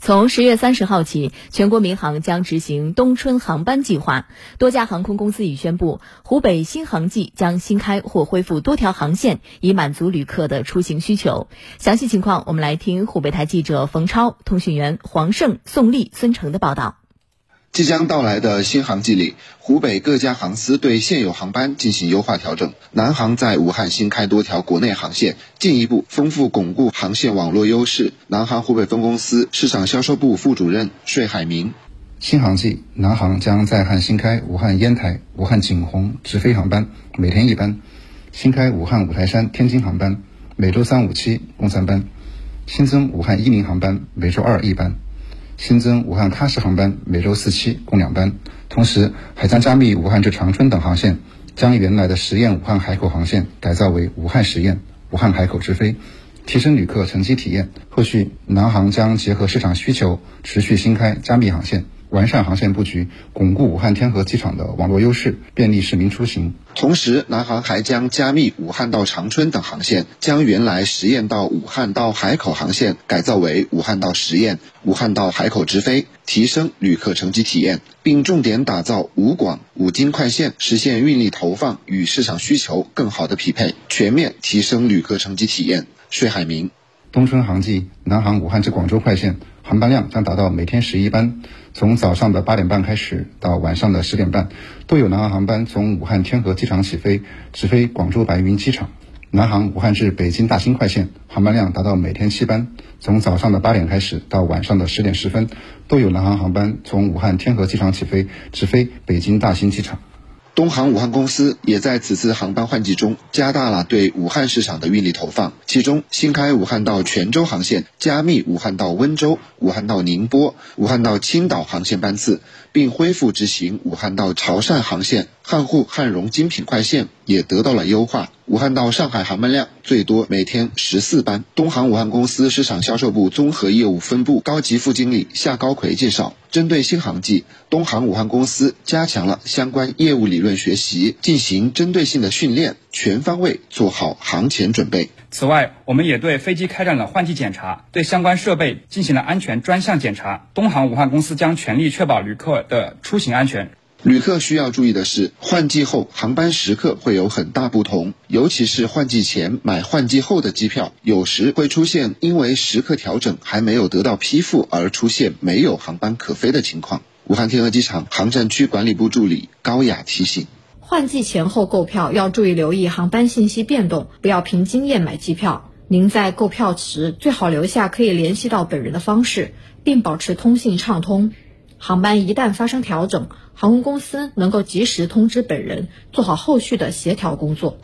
从十月三十号起，全国民航将执行冬春航班计划。多家航空公司已宣布，湖北新航季将新开或恢复多条航线，以满足旅客的出行需求。详细情况，我们来听湖北台记者冯超、通讯员黄胜、宋丽、孙成的报道。即将到来的新航季里，湖北各家航司对现有航班进行优化调整。南航在武汉新开多条国内航线，进一步丰富巩固航线网络优势。南航湖北分公司市场销售部副主任税海明：新航季，南航将在汉新开武汉烟台、武汉景洪直飞航班，每天一班；新开武汉五台山、天津航班，每周三、五、七共三班；新增武汉伊宁航班，每周二一班。新增武汉喀什航班，每周四期共两班。同时，还将加密武汉至长春等航线，将原来的十堰武汉海口航线改造为武汉十堰武汉海口直飞，提升旅客乘机体验。后续，南航将结合市场需求，持续新开加密航线。完善航线布局，巩固武汉天河机场的网络优势，便利市民出行。同时，南航还将加密武汉到长春等航线，将原来十堰到武汉到海口航线改造为武汉到十堰、武汉到海口直飞，提升旅客乘机体验，并重点打造武广、武京快线，实现运力投放与市场需求更好的匹配，全面提升旅客乘机体验。税海明。冬春航季，南航武汉至广州快线航班量将达到每天十一班，从早上的八点半开始到晚上的十点半，都有南航航班从武汉天河机场起飞，直飞广州白云机场。南航武汉至北京大兴快线航班量达到每天七班，从早上的八点开始到晚上的十点十分，都有南航航班从武汉天河机场起飞，直飞北京大兴机场。东航武汉公司也在此次航班换季中加大了对武汉市场的运力投放，其中新开武汉到泉州航线，加密武汉到温州、武汉到宁波、武汉到青岛航线班次，并恢复执行武汉到潮汕航线。汉沪汉蓉精品快线也得到了优化。武汉到上海航班量最多每天十四班。东航武汉公司市场销售部综合业务分部高级副经理夏高奎介绍，针对新航季，东航武汉公司加强了相关业务理论学习，进行针对性的训练，全方位做好航前准备。此外，我们也对飞机开展了换季检查，对相关设备进行了安全专项检查。东航武汉公司将全力确保旅客的出行安全。旅客需要注意的是，换季后航班时刻会有很大不同，尤其是换季前买换季后的机票，有时会出现因为时刻调整还没有得到批复而出现没有航班可飞的情况。武汉天河机场航站区管理部助理高雅提醒：换季前后购票要注意留意航班信息变动，不要凭经验买机票。您在购票时最好留下可以联系到本人的方式，并保持通信畅通。航班一旦发生调整，航空公司能够及时通知本人，做好后续的协调工作。